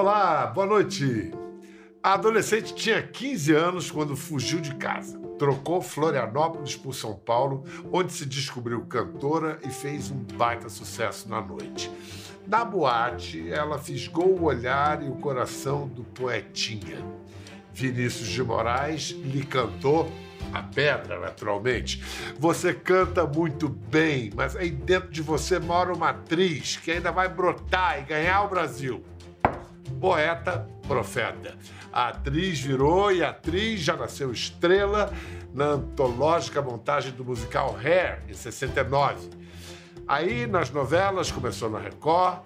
Olá, boa noite. A adolescente tinha 15 anos quando fugiu de casa. Trocou Florianópolis por São Paulo, onde se descobriu cantora e fez um baita sucesso na noite. Na boate, ela fisgou o olhar e o coração do poetinha. Vinícius de Moraes lhe cantou a pedra, naturalmente. Você canta muito bem, mas aí dentro de você mora uma atriz que ainda vai brotar e ganhar o Brasil. Poeta, profeta. A atriz virou e a atriz já nasceu estrela na antológica montagem do musical Hair, em 69. Aí, nas novelas, começou na Record,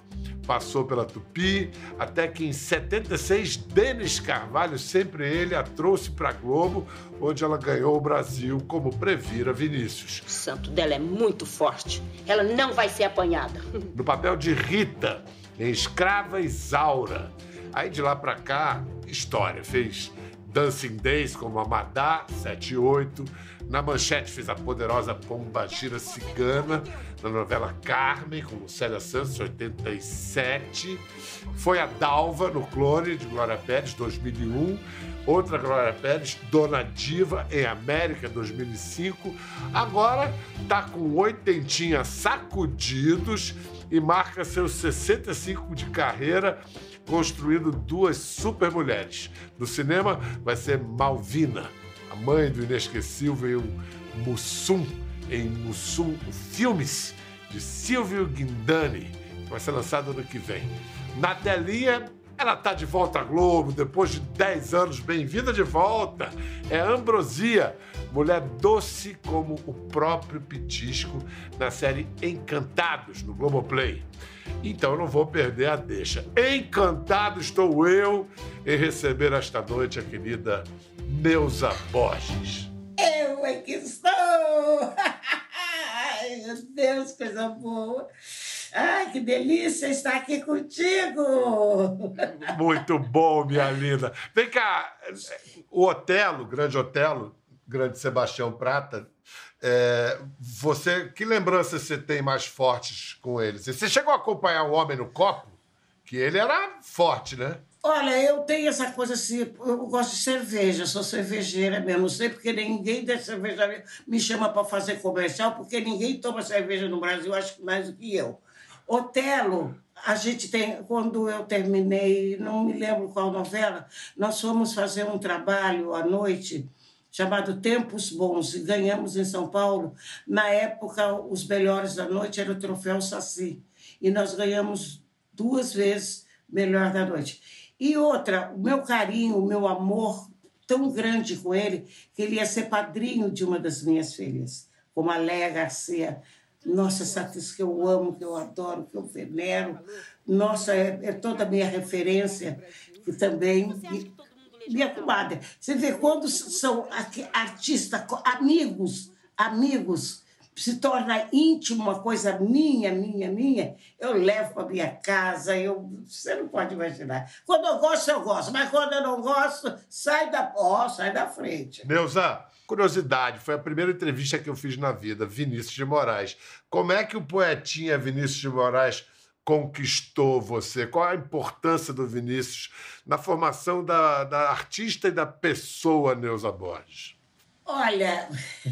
passou pela Tupi, até que em 76, Denis Carvalho, sempre ele, a trouxe para Globo, onde ela ganhou o Brasil como Previra Vinícius. O santo dela é muito forte. Ela não vai ser apanhada. No papel de Rita, em Escrava Isaura. Aí de lá para cá, história. Fez Dancing Days como Amadá, 7 e 8. Na manchete fez a poderosa Pomba Gira Cigana, na novela Carmen, com Lucélia Santos, 87. Foi a Dalva no Clone, de Glória Pérez, 2001. Outra Glória Pérez, Dona Diva, em América, 2005. Agora tá com oitentinha sacudidos e marca seus 65 de carreira construindo duas super mulheres. No cinema vai ser Malvina, a mãe do inesquecível Mussum, em Mussum Filmes, de Silvio Guindani, que vai ser lançado ano que vem. Na telinha, ela tá de volta à Globo, depois de 10 anos, bem-vinda de volta. É Ambrosia, mulher doce como o próprio Pitisco, na série Encantados, no Globoplay. Então eu não vou perder a deixa. Encantado estou eu em receber esta noite a querida Neuza Borges. Eu é que estou! Ai, meu Deus, coisa boa! Ai, que delícia estar aqui contigo! Muito bom, minha linda. Vem cá, o Otelo, grande Otelo, grande Sebastião Prata, é, você, que lembranças você tem mais fortes com ele? Você chegou a acompanhar o Homem no Copo? Que ele era forte, né? Olha, eu tenho essa coisa assim, eu gosto de cerveja, sou cervejeira mesmo. Não sei porque ninguém da cervejaria me chama para fazer comercial, porque ninguém toma cerveja no Brasil, acho que mais do que eu. Otelo, a gente tem, quando eu terminei, não me lembro qual novela, nós fomos fazer um trabalho à noite chamado Tempos Bons, e ganhamos em São Paulo. Na época, os melhores da noite era o troféu Saci, e nós ganhamos duas vezes melhor da noite. E outra, o meu carinho, o meu amor tão grande com ele, que ele ia ser padrinho de uma das minhas filhas, como a Léa Garcia. Nossa, essa atriz que eu amo, que eu adoro, que eu venero. Nossa, é, é toda a minha referência, que também minha comadre. Você vê quando são artistas, amigos, amigos, se torna íntimo, uma coisa minha, minha, minha, eu levo para minha casa, eu, você não pode imaginar. Quando eu gosto, eu gosto, mas quando eu não gosto, sai da, ó, sai da frente. Neuza, curiosidade, foi a primeira entrevista que eu fiz na vida, Vinícius de Moraes. Como é que o poetinha Vinícius de Moraes conquistou você? Qual a importância do Vinícius na formação da, da artista e da pessoa Neuza Borges? Olha,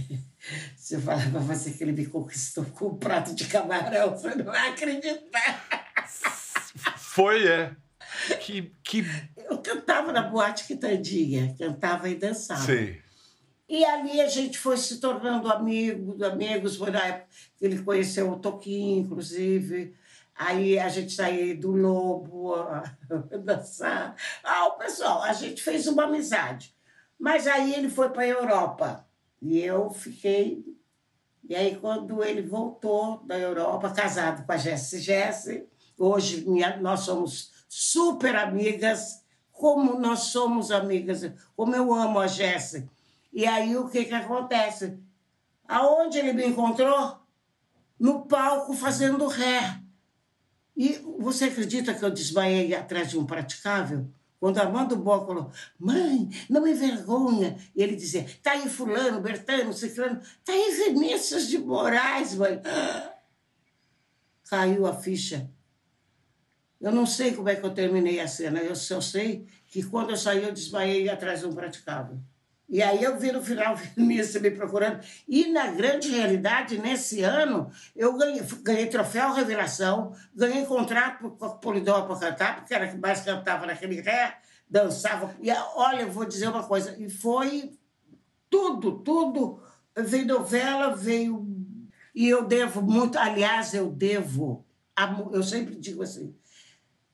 se eu falar para você que ele me conquistou com um prato de camarão, você não vai acreditar. Foi, é. Que, que... Eu cantava na boate Quitandinha, cantava e dançava. Sim. E ali a gente foi se tornando amigos, amigos, foi na época que ele conheceu o Toquinho, inclusive. Aí a gente saía do Lobo, dançar. Ah, o pessoal, a gente fez uma amizade. Mas aí ele foi para a Europa e eu fiquei. E aí, quando ele voltou da Europa, casado com a Jessie Jessie, hoje minha, nós somos super amigas, como nós somos amigas, como eu amo a Jessie. E aí, o que, que acontece? Aonde ele me encontrou? No palco fazendo ré. E você acredita que eu desmaiei atrás de um praticável? Quando Armando Bó falou, mãe, não me envergonha. E ele dizia, tá aí fulano, Bertano, Ciclano, tá aí Vinícius de Moraes, mãe. Caiu a ficha. Eu não sei como é que eu terminei a cena, eu só sei que quando eu saí, eu desmaiei atrás de um praticável. E aí eu vi no final Vinícius me procurando. E na grande realidade, nesse ano, eu ganhei, ganhei troféu Revelação, ganhei contrato com a Polidor para cantar, porque era que mais cantava naquele ré, dançava. E olha, eu vou dizer uma coisa, e foi tudo, tudo. Veio novela, veio. E eu devo muito, aliás, eu devo, eu sempre digo assim,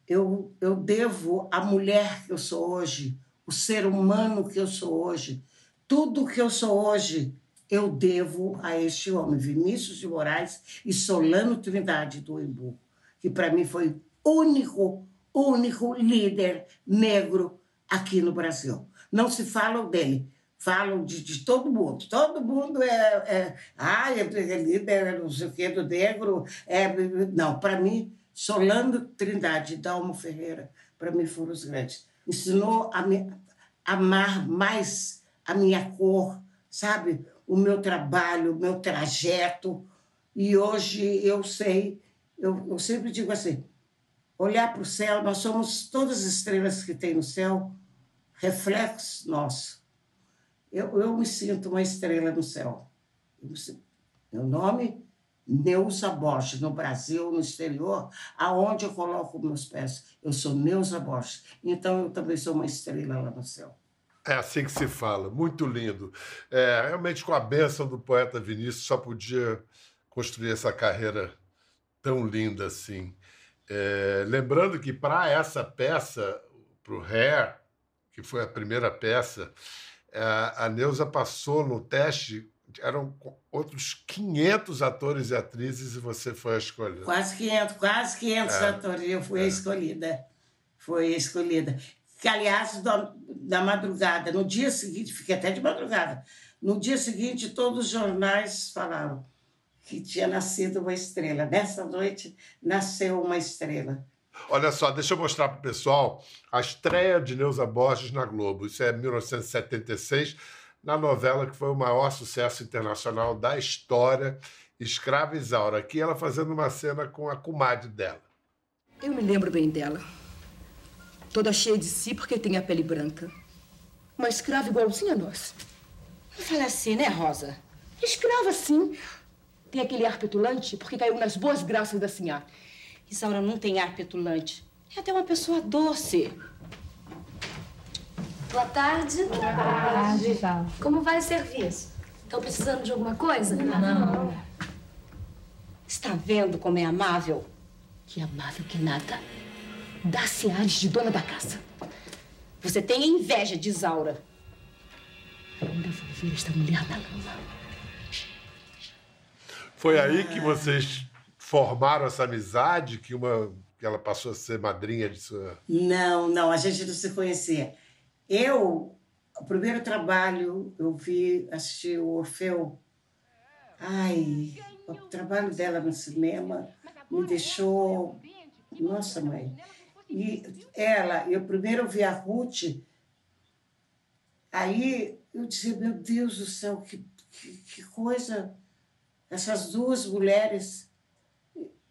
eu, eu devo a mulher que eu sou hoje, o ser humano que eu sou hoje, tudo que eu sou hoje, eu devo a este homem, Vinícius de Moraes e Solano Trindade do Embu, que para mim foi único, único líder negro aqui no Brasil. Não se fala dele, falam de, de todo mundo. Todo mundo é, é ah, é líder, não sei o quê, do negro. É, não, para mim, Solano Trindade e Dalmo Ferreira, para mim foram os grandes. Ensinou a me amar mais a minha cor, sabe? O meu trabalho, o meu trajeto. E hoje eu sei, eu, eu sempre digo assim: olhar para o céu, nós somos todas as estrelas que tem no céu, reflexos nossos. Eu, eu me sinto uma estrela no céu. Meu nome Neuza Borges, no Brasil, no exterior, aonde eu coloco meus pés. Eu sou Neuza Borges. Então eu também sou uma estrela lá no céu. É assim que se fala, muito lindo. É, realmente, com a bênção do poeta Vinícius, só podia construir essa carreira tão linda assim. É, lembrando que para essa peça, para o Hair, que foi a primeira peça, é, a Neuza passou no teste eram outros 500 atores e atrizes e você foi a escolha. Quase 500, quase 500 é, atores. Eu fui é. escolhida. Foi escolhida. Que, aliás, da, da madrugada, no dia seguinte, fiquei até de madrugada. No dia seguinte, todos os jornais falaram que tinha nascido uma estrela. Nessa noite, nasceu uma estrela. Olha só, deixa eu mostrar para o pessoal a estreia de Neuza Borges na Globo. Isso é 1976 na novela que foi o maior sucesso internacional da história, Escrava Isaura. Aqui ela fazendo uma cena com a comadre dela. Eu me lembro bem dela. Toda cheia de si porque tem a pele branca. Uma escrava igualzinha a nós. Não fala assim, né, Rosa? Escrava, sim. Tem aquele ar petulante porque caiu nas boas graças da senhora. Isaura não tem ar petulante. É até uma pessoa doce. Boa tarde. Boa tarde. Como vai o serviço? Estão precisando de alguma coisa? Não. Está vendo como é amável? Que amável que nada. Dá-se ares de dona da casa. Você tem inveja de Isaura. Ainda vou ver esta mulher na lama. Foi aí que vocês formaram essa amizade, que uma que ela passou a ser madrinha de sua. Não, não, a gente não se conhecia. Eu, o primeiro trabalho, eu vi, assisti o Orfeu. Ai, o trabalho dela no cinema me deixou. Nossa, mãe. E ela, eu primeiro vi a Ruth, aí eu disse, meu Deus do céu, que, que, que coisa. Essas duas mulheres,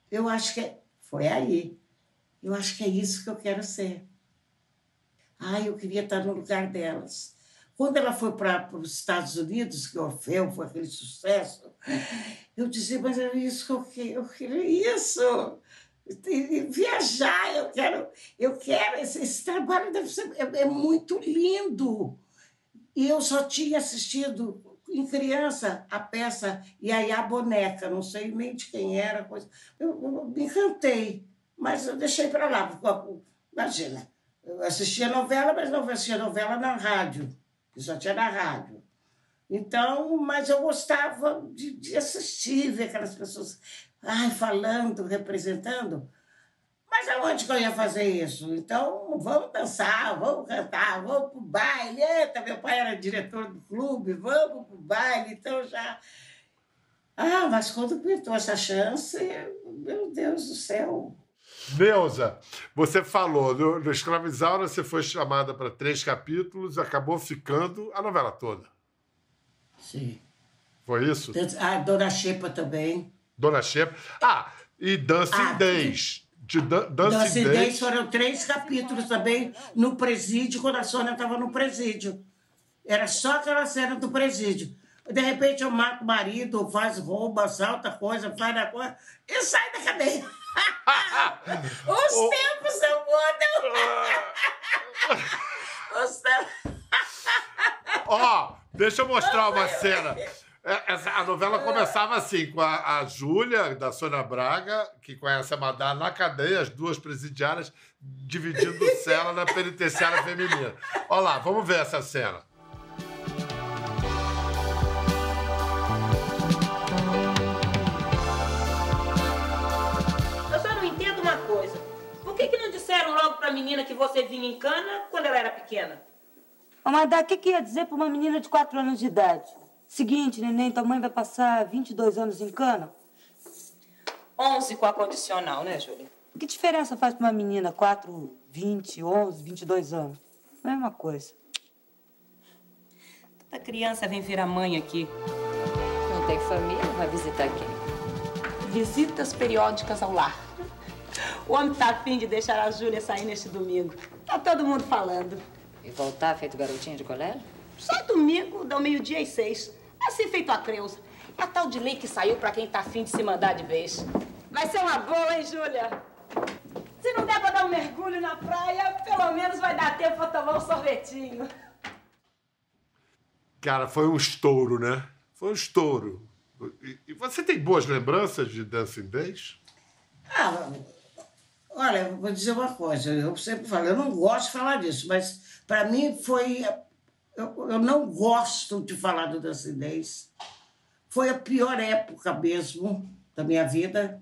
eu acho que é, foi aí. Eu acho que é isso que eu quero ser. Ai, eu queria estar no lugar delas. Quando ela foi para os Estados Unidos, que Orfeu foi aquele sucesso, eu dizia, mas é isso que eu queria, eu queria isso. Viajar, eu quero, eu quero, esse, esse trabalho deve ser, é, é muito lindo. E eu só tinha assistido em criança a peça e aí a boneca, não sei nem de quem era, coisa. Eu, eu me encantei, mas eu deixei para lá. Imagina, eu assistia novela, mas não assistia novela na rádio, que só tinha na rádio. Então, mas eu gostava de, de assistir, ver aquelas pessoas ai, falando, representando. Mas aonde que eu ia fazer isso? Então, vamos dançar, vamos cantar, vamos pro baile. Eita, meu pai era diretor do clube, vamos pro baile. Então já. Ah, mas quando pintou essa chance, meu Deus do céu, Neuza, você falou, no, no Escravizaura você foi chamada para três capítulos, acabou ficando a novela toda. Sim. Foi isso? A Dona Xepa também. Dona Xepa. Ah, e Dancing ah, Days. de Dan- Dancing Dancing Days. Days foram três capítulos também no presídio, quando a Sônia estava no presídio. Era só aquela cena do presídio. De repente eu mato o marido, faz roubo, assalta coisa, faz a coisa e sai da cadeia. Os Oh. tempos não mudam. Os tempos... Ó, deixa eu mostrar uma cena. É, essa- a novela começava assim, com a, a Júlia, da Sônia Braga, que conhece a Madá na cadeia, as duas presidiárias dividindo cela na penitenciária feminina. Olha lá, vamos ver essa cena. Você vinha em cana quando ela era pequena? Ô, Madá, o que, que ia dizer pra uma menina de 4 anos de idade? Seguinte, neném, tua mãe vai passar 22 anos em cana? 11 com a condicional, né, Júlia? Que diferença faz pra uma menina 4, 20, 11, 22 anos? Mesma coisa. Toda criança vem ver a mãe aqui. Não tem família, vai visitar quem? Visitas periódicas ao lar. O homem tá afim de deixar a Júlia sair neste domingo. Tá todo mundo falando. E voltar feito garotinha de colégio? Só domingo, dá meio-dia e seis. Assim feito a Creuza. É a tal de lei que saiu pra quem tá afim de se mandar de vez. Vai ser uma boa, hein, Júlia? Se não der pra dar um mergulho na praia, pelo menos vai dar tempo pra tomar um sorvetinho. Cara, foi um estouro, né? Foi um estouro. E, e você tem boas lembranças de Dancing Days? Ah, olha, vou dizer uma coisa. Eu sempre falo, eu não gosto de falar disso, mas para mim foi... Eu, eu não gosto de falar do Dancing Days. Foi a pior época mesmo da minha vida.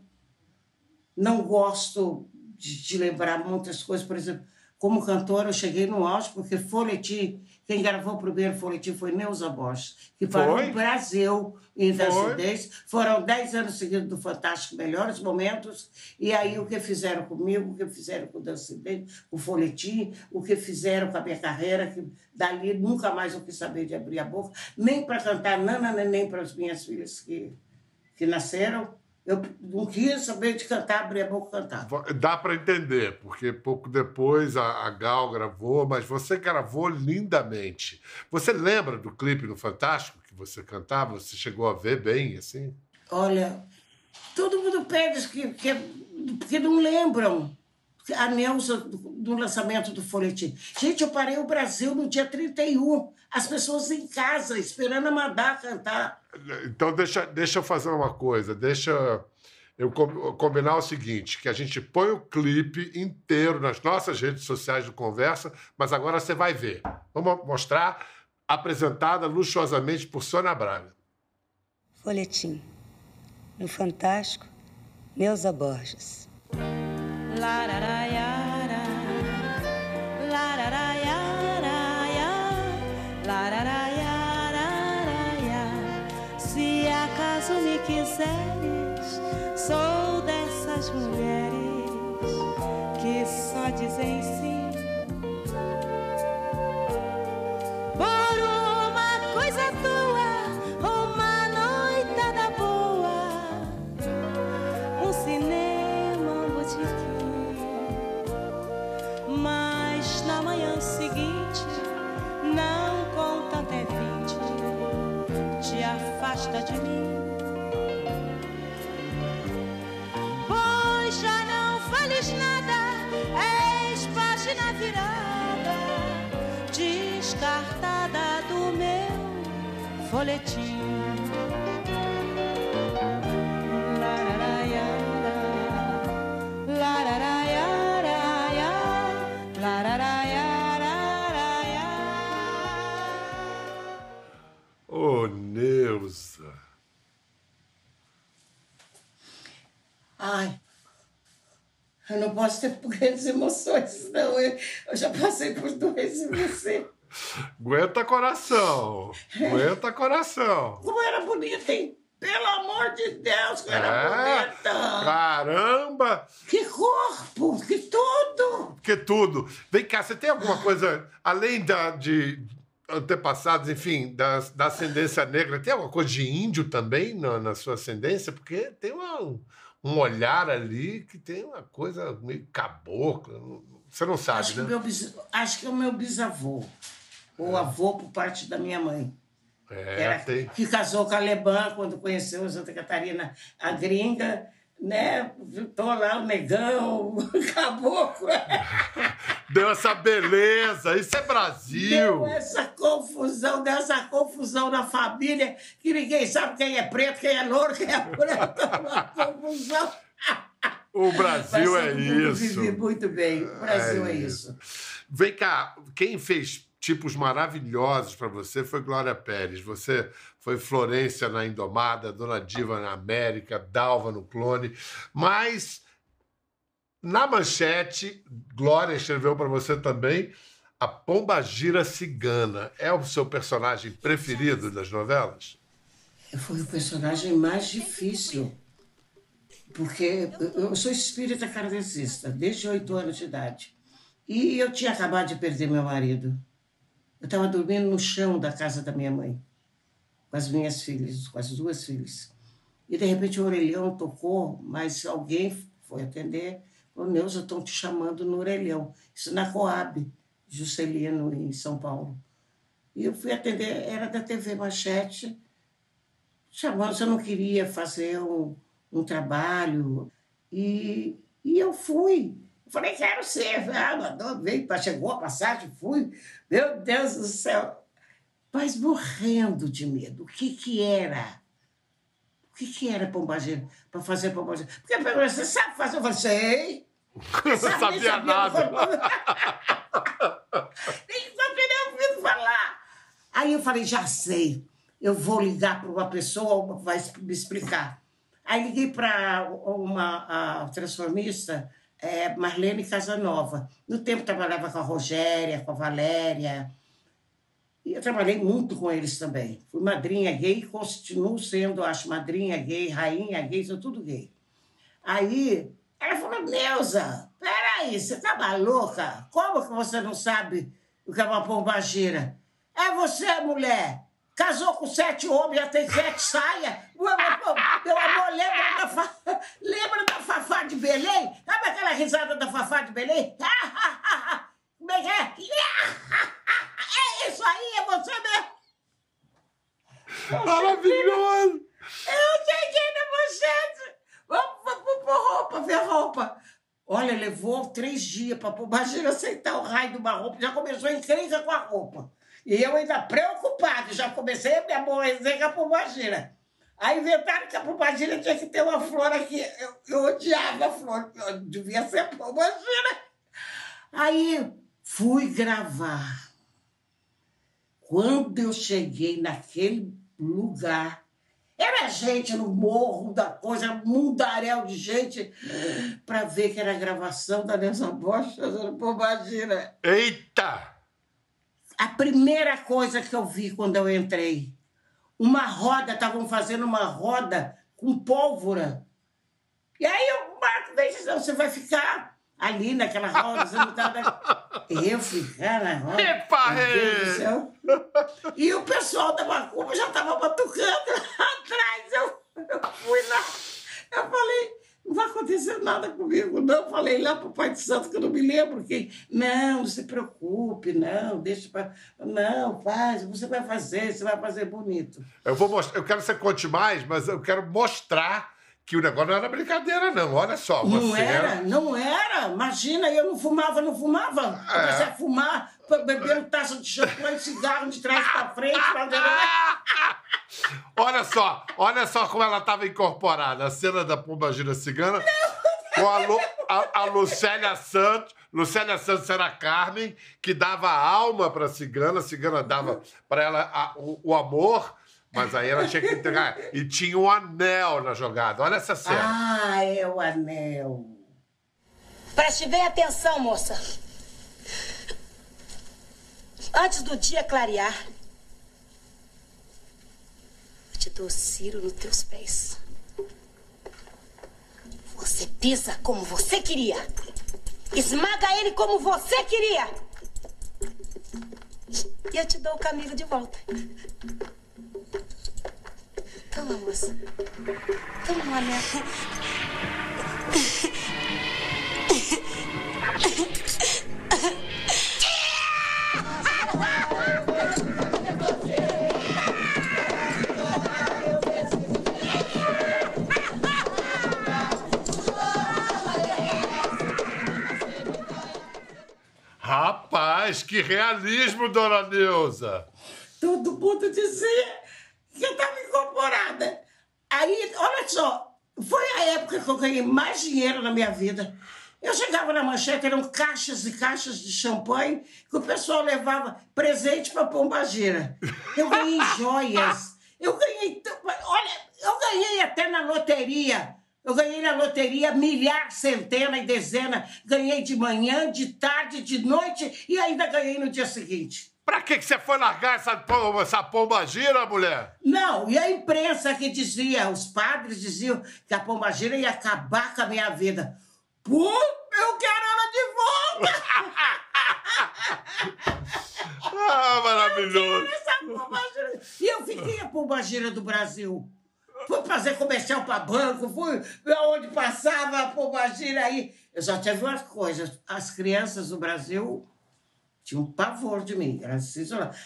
Não gosto de, de lembrar muitas coisas. Por exemplo, como cantora, eu cheguei no auge, porque Folhetim, quem gravou o primeiro Folhetim foi Neuza Borges, que parou Foi? no Brasil em Days. Foram dez anos seguidos do Fantástico Melhores Momentos. E aí o que fizeram comigo, o que fizeram com o Dancing Days, o Folhetim, o que fizeram com a minha carreira, que dali nunca mais eu quis saber de abrir a boca, nem para cantar Nana, nem para as minhas filhas que, que nasceram. Eu não quis saber de cantar, abrir a boca e cantar. Dá para entender, porque pouco depois a, a Gal gravou, mas você gravou lindamente. Você lembra do clipe no Fantástico que você cantava? Você chegou a ver bem, assim? Olha, todo mundo pede que, que, que não lembram a Neuza do, do lançamento do folhetim. Gente, eu parei o Brasil no dia 31. As pessoas em casa, esperando a Madá cantar. Então, deixa, deixa eu fazer uma coisa. Deixa eu com- combinar o seguinte: que a gente põe o clipe inteiro nas nossas redes sociais do Conversa, mas agora você vai ver. Vamos mostrar, apresentada luxuosamente por Sônia Braga. Folhetim. No Fantástico, Neuza Borges. Se acaso me quiseres, sou dessas mulheres que só dizem sim. De mim. Pois já não fales nada, és página virada, descartada do meu folhetim. Eu não posso ter grandes emoções, não. Eu, eu já passei por dois em você. Aguenta coração. Aguenta coração. Como era bonita, hein? Pelo amor de Deus, como era É, bonita! caramba! Que corpo, que tudo! Que tudo. Vem cá, você tem alguma coisa, além da, de, antepassados, enfim, da, da ascendência negra. Tem alguma coisa de índio também na, na sua ascendência? Porque tem uma, um olhar ali que tem uma coisa meio cabocla. Você não sabe, acho né? Que meu bis... Acho que é o meu bisavô. Ou avô por parte da minha mãe. É, Era- tem. Que casou com a Leban quando conheceu Santa Catarina, a gringa, né? Tô lá, o negão, o caboclo. Deu essa beleza, isso é Brasil. Deu essa confusão, deu essa confusão na família, que ninguém sabe quem é preto, quem é louro, quem é preto. Uma confusão. O Brasil Mas é isso. Vive muito bem. O Brasil é, É isso. Vem cá, quem fez tipos maravilhosos para você foi Glória Pérez. Você foi Florência na Indomada, Dona Diva na América, Dalva no Clone. Mas na manchete, Glória escreveu para você também a Pomba Gira Cigana. É o seu personagem preferido das novelas? Foi o personagem mais difícil. Porque eu- sou espírita kardecista, desde oito anos de idade. E eu tinha acabado de perder meu marido. Eu estava dormindo no chão da casa da minha mãe, com as minhas filhas, com as duas filhas. E de repente o orelhão tocou, mas alguém foi atender. Falou, Neuza, estão te chamando no orelhão. Isso na Coab, Juscelino, em São Paulo. E eu fui atender, era da TV Manchete, chamando se eu não queria fazer um, um trabalho. E, e eu fui. Eu falei, quero ser. Ah, chegou a passagem, fui. Meu Deus do céu. Mas morrendo de medo. O que que era? O que que era pombageiro? Para fazer pombageiro? Porque a pergunta, você sabe fazer? Eu falei, sei. Não sabia nada. Nem sabia nem ouvido falar. Aí eu falei, já sei. Eu vou ligar para uma pessoa vai me explicar. Aí liguei para uma a transformista, é, Marlene Casanova. No tempo trabalhava com a Rogéria, com a Valéria. E eu trabalhei muito com eles também. Fui madrinha gay e continuo sendo, acho, madrinha gay, rainha gay, sou tudo gay. Aí ela falou, Neuza, peraí, você tá maluca? Como que você não sabe o que é uma pombagira? É você, mulher. Casou com sete homens, já tem sete saias. Meu amor, meu amor, lembra da, fa... lembra da Fafá de Belém? Sabe aquela risada da Fafá de Belém? Como é que é? É isso aí, é você mesmo. Maravilhoso! Eu cheguei na manchete. Vamos, vamos pôr roupa, ver roupa. Olha, levou três dias para Bagiro aceitar o raio de uma roupa. Já começou a encrenca com a roupa. E eu ainda preocupado, já comecei a me aborrecer com a pombagira. Aí inventaram que a pombagira tinha que ter uma flor aqui. Eu, eu odiava a flor, eu devia ser pombagira. Aí fui gravar. Quando eu cheguei naquele lugar, era gente no morro da coisa, mundaréu de gente, para ver que era a gravação da Neuza Bosch fazendo. Eita! A primeira coisa que eu vi quando eu entrei, uma roda, estavam fazendo uma roda com pólvora. E aí o Marco disse, "Não, você vai ficar ali naquela roda, você não tá... na-" Eu ficar na roda. Epa, Meu Deus do rei! céu. E o pessoal da Macumba já estava batucando lá atrás. Eu, eu fui lá, eu falei, não vai acontecer nada comigo, não. Falei lá pro Pai de Santo, que eu não me lembro quem. Não, não se preocupe, não, deixa pra. Não, faz, você vai fazer, você vai fazer bonito. Eu vou mostrar, eu quero que você conte mais, mas eu quero mostrar que o negócio não era brincadeira, não. Olha só, você Não era, não era. Imagina, eu não fumava, não fumava. Eu É. comecei a fumar, bebendo taça de champanhe, cigarro de trás pra frente. Pra... Olha só, olha só como ela estava incorporada. A cena da Pomba Gira Cigana com a, Lu, a, a Lucélia Santos. Lucélia Santos era a Carmen, que dava alma para a cigana. A cigana dava para ela a- o, o amor, mas aí ela tinha que entregar. E tinha um anel na jogada. Olha essa cena. Ah, é o anel. Preste bem atenção, moça. Antes do dia clarear, eu te dou Ciro nos teus pés. Você pisa como você queria. Esmaga ele como você queria. e eu te dou o caminho de volta. Toma, moça. Toma uma que realismo, dona Neuza! Todo mundo dizia que eu estava incorporada. Aí, olha só, foi a época que eu ganhei mais dinheiro na minha vida. Eu chegava na manchete, eram caixas e caixas de champanhe que o pessoal levava presente para Pombagira. Eu ganhei joias. Eu ganhei. Olha, eu ganhei até na loteria. Eu ganhei na loteria milhar, centena e dezena. Ganhei de manhã, de tarde, de noite e ainda ganhei no dia seguinte. Pra que, que você foi largar essa, pom- essa pomba gira, mulher? Não, e a imprensa que dizia, os padres diziam que a pombagira ia acabar com a minha vida. Pô, eu quero ela de volta! Ah, maravilhoso! Essa pombagira. E eu fiquei a pombagira do Brasil. Fui fazer comercial para banco, fui onde passava a pombagira aí. Eu só tive uma coisa: as crianças do Brasil tinham um pavor de mim. Elas,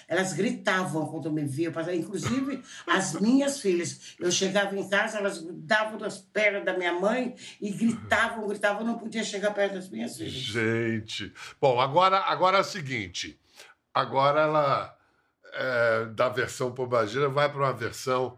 elas gritavam quando me viam. Inclusive, as minhas filhas. Eu chegava em casa, elas davam nas pernas da minha mãe e gritavam, gritavam. Eu não podia chegar perto das minhas filhas. Gente. Bom, agora, agora é o seguinte. Agora ela, é, da versão pombagira, vai para uma versão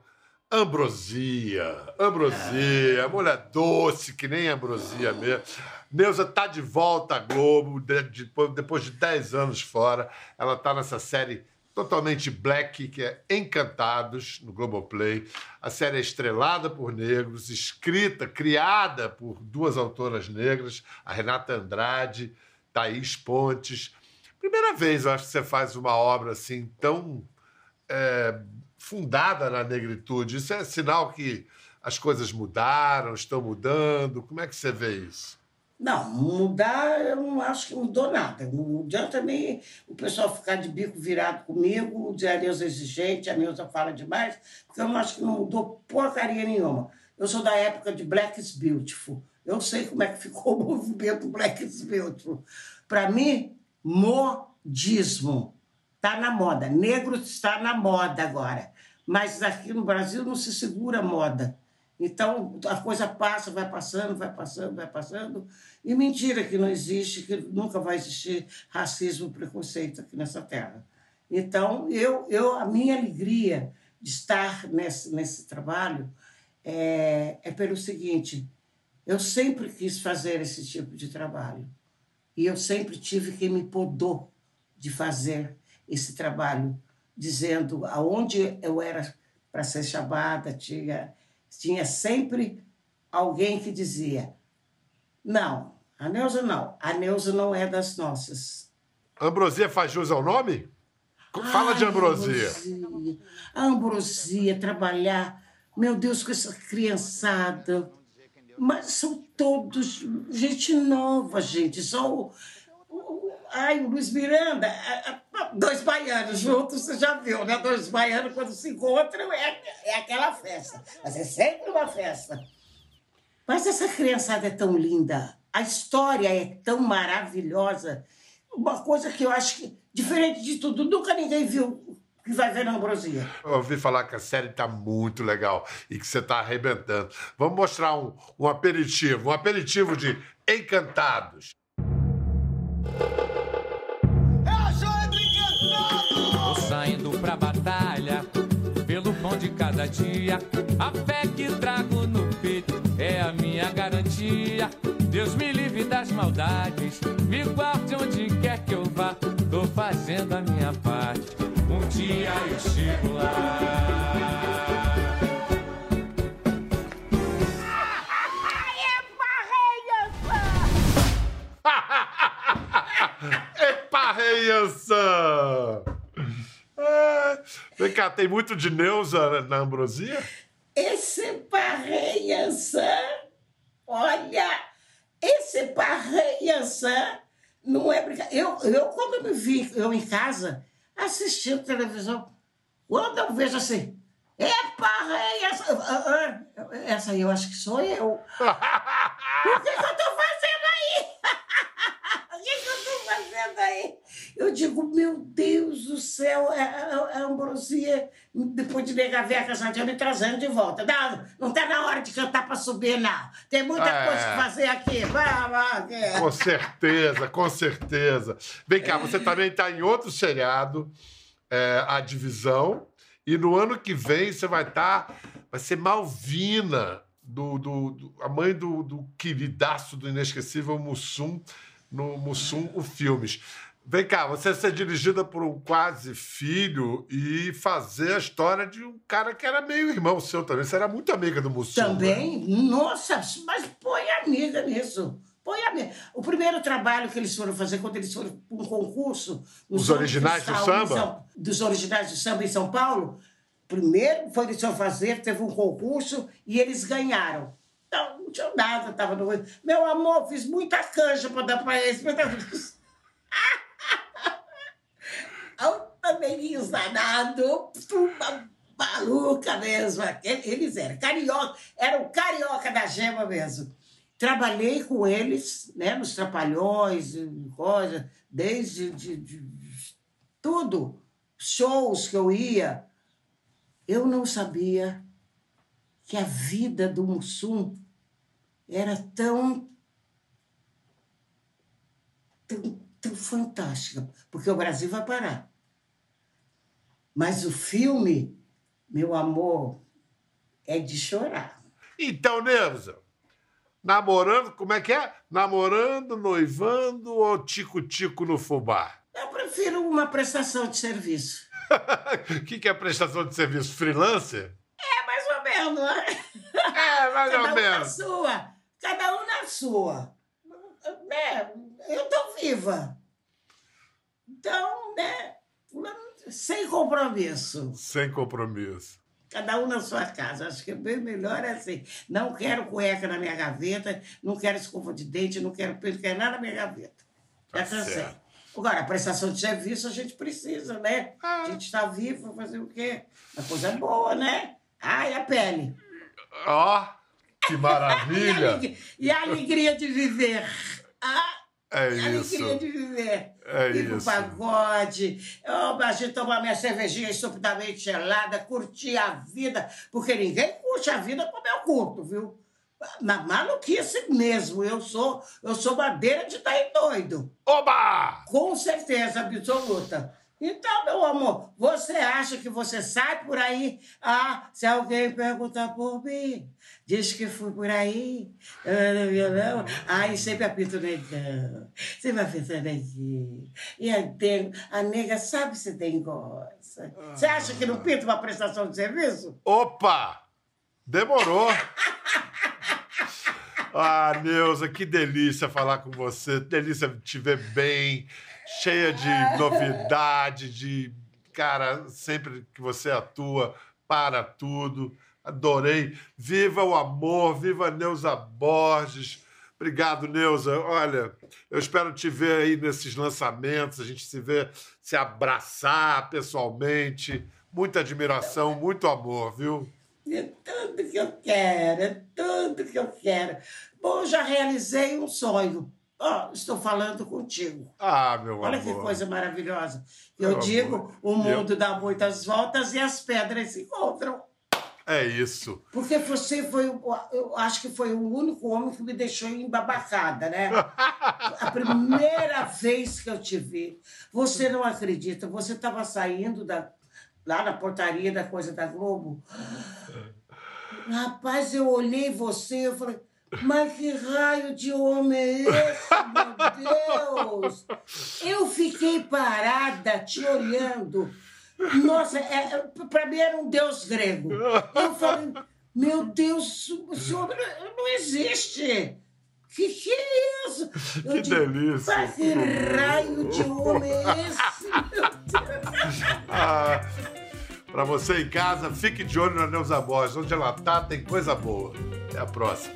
ambrosia. Ambrosia, mulher doce, que nem ambrosia mesmo. Neuza tá de volta à Globo, de- de- depois de 10 anos fora. Ela tá nessa série totalmente black, que é Encantados, no Globoplay. A série é estrelada por negros, escrita, criada por duas autoras negras, a Renata Andrade, Thaís Pontes. Primeira vez, eu acho que você faz uma obra assim tão é, fundada na negritude. Isso é sinal que as coisas mudaram, estão mudando. Como é que você vê isso? Não, mudar, eu não acho que mudou nada. Não adianta nem o pessoal ficar de bico virado comigo, dizer a Neuza exigente, a Neuza fala demais, porque eu não acho que não mudou porcaria nenhuma. Eu sou da época de Black is Beautiful. Eu sei como é que ficou o movimento Black is Beautiful. Para mim, modismo está na moda. Negro está na moda agora. Mas aqui no Brasil não se segura a moda. Então, a coisa passa, vai passando, vai passando, vai passando. E mentira que não existe, que nunca vai existir racismo preconceito aqui nessa terra. Então, eu, eu a minha alegria de estar nesse, nesse trabalho é, é pelo seguinte: eu sempre quis fazer esse tipo de trabalho. E eu sempre tive quem me podou de fazer esse trabalho, dizendo aonde eu era para ser chamada, tinha, tinha sempre alguém que dizia: não, a Neuza não, a Neuza não é das nossas. Ambrosia faz jus ao nome? Fala de Ai, ambrosia. ambrosia. A ambrosia, trabalhar, meu Deus, com essa criançada. Mas são todos gente nova, gente. Só ai, o Luiz Miranda, dois baianos juntos, você já viu, né? Dois baianos, quando se encontram, é, é aquela festa. Mas é sempre uma festa. Mas essa criançada é tão linda, a história é tão maravilhosa. Uma coisa que eu acho que, diferente de tudo, nunca ninguém viu que vai ver na Ambrosia. Eu ouvi falar que a série tá muito legal e que você tá arrebentando. Vamos mostrar um, um aperitivo, um aperitivo de Encantados. Batalha, pelo pão de cada dia. A fé que trago no peito é a minha garantia. Deus me livre das maldades, me guarde onde quer que eu vá. Tô fazendo a minha parte, um dia eu chego lá. Epa, reiança! Vem cá, tem muito de Neuza na Ambrosia? Esse parreiançã, olha, esse parreiançã não é brincadeira. Eu, eu, quando me vi eu em casa, assistindo televisão. Quando eu vejo assim, epa, é essa, essa aí eu acho que sou eu. O que, que eu tô fazendo aí? o que, que eu tô fazendo aí? Eu digo, meu Deus do céu, a, a, a Ambrosia, depois de negar ver a casadinha, me trazendo de volta. Não, não tá na hora de cantar pra subir, não. Tem muita É. coisa que fazer aqui. Vai, vai. é. Com certeza, com certeza. Vem cá, você também está em outro seriado, é, A Divisão, e no ano que vem você vai estar. vai ser Malvina, do, do- do- a mãe do, do queridaço do inesquecível Mussum, no Mussum, o Filmes. Vem cá, você ser dirigida por um quase filho e fazer a história de um cara que era meio irmão seu também. Você era muito amiga do Mussum. né? Também? Nossa, mas põe amiga nisso. Põe amiga. O primeiro trabalho que eles foram fazer, quando eles foram para um concurso... Os São originais do samba? São- dos originais do samba em São Paulo, primeiro foi eles foram fazer, teve um concurso e eles ganharam. Então, não tinha nada, tava no... Meu amor, fiz muita canja para dar para eles. Também danado, uma maluca mesmo. Eles eram carioca, eram carioca da gema mesmo. Trabalhei com eles, né, nos Trapalhões, coisa, desde de, de- de- tudo, shows que eu ia. Eu não sabia que a vida do Mussum era tão, tão, tão fantástica, porque o Brasil vai parar. Mas o filme, meu amor, é de chorar. Então, Neuza, namorando, como é que é? Namorando, noivando ou tico-tico no fubá? Eu prefiro uma prestação de serviço. O que, que é prestação de serviço? Freelancer? É mais ou menos, né? É, mais Cada ou um na menos. sua. Cada um na sua. Né? Eu tô viva. Então, né? Sem compromisso. Sem compromisso. Cada um na sua casa. Acho que é bem melhor assim. Não quero cueca na minha gaveta, não quero escova de dente, não quero pelo, não quero nada na minha gaveta. Já Tá cansei. certo. Agora, a prestação de serviço a gente precisa, né? A gente está vivo, fazer o quê? Uma coisa boa, né? Ai, a pele. Ó, que E a, maravilha! alegria, e a alegria de viver. Ah, É isso. alegria de viver. É Ir pro isso. pagode, eu, a gente tomar minha cervejinha estupidamente gelada, curtir a vida, porque ninguém curte a vida como eu curto, viu? Na maluquice mesmo, eu sou, eu sou madeira de estar doido. Oba! Com certeza absoluta. Então, meu amor, você acha que você sai por aí? Ah, se alguém perguntar por mim, diz que fui por aí, no violão, aí sempre apito o negão, sempre apito o neguinho. E a nega sabe se tem gosta. Você acha que não pinta uma prestação de serviço? Opa! Demorou! Ah, Neuza, que delícia falar com você. Delícia te ver bem, cheia de novidade, de. Cara, sempre que você atua, para tudo. Adorei. Viva o amor, viva Neuza Borges. Obrigado, Neuza. Olha, eu espero te ver aí nesses lançamentos, a gente se vê, se abraçar pessoalmente. Muita admiração, muito amor, viu? É tudo que eu quero, é tudo que eu quero. Bom, já realizei um sonho. Ó, estou falando contigo. Ah, meu Olha amor. que coisa maravilhosa. Meu Eu digo, amor. o E eu- mundo dá muitas voltas e as pedras se encontram. É isso. Porque você foi, eu acho que foi o único homem que me deixou embabacada, né? A primeira vez que eu te vi, você não acredita, você estava saindo da, lá na portaria da coisa da Globo. Rapaz, eu olhei você, eu falei, mas que raio de homem é esse, meu Deus? Eu fiquei parada te olhando. Nossa, é, para mim era um deus grego. Eu falei, meu Deus, o senhor não- existe. Que que é isso? Eu Que delícia. Mas que raio de homem é esse, meu Deus? Ah, Pra você em casa, fique de olho na Neuza Borges. Onde ela tá, tem coisa boa. Até a próxima.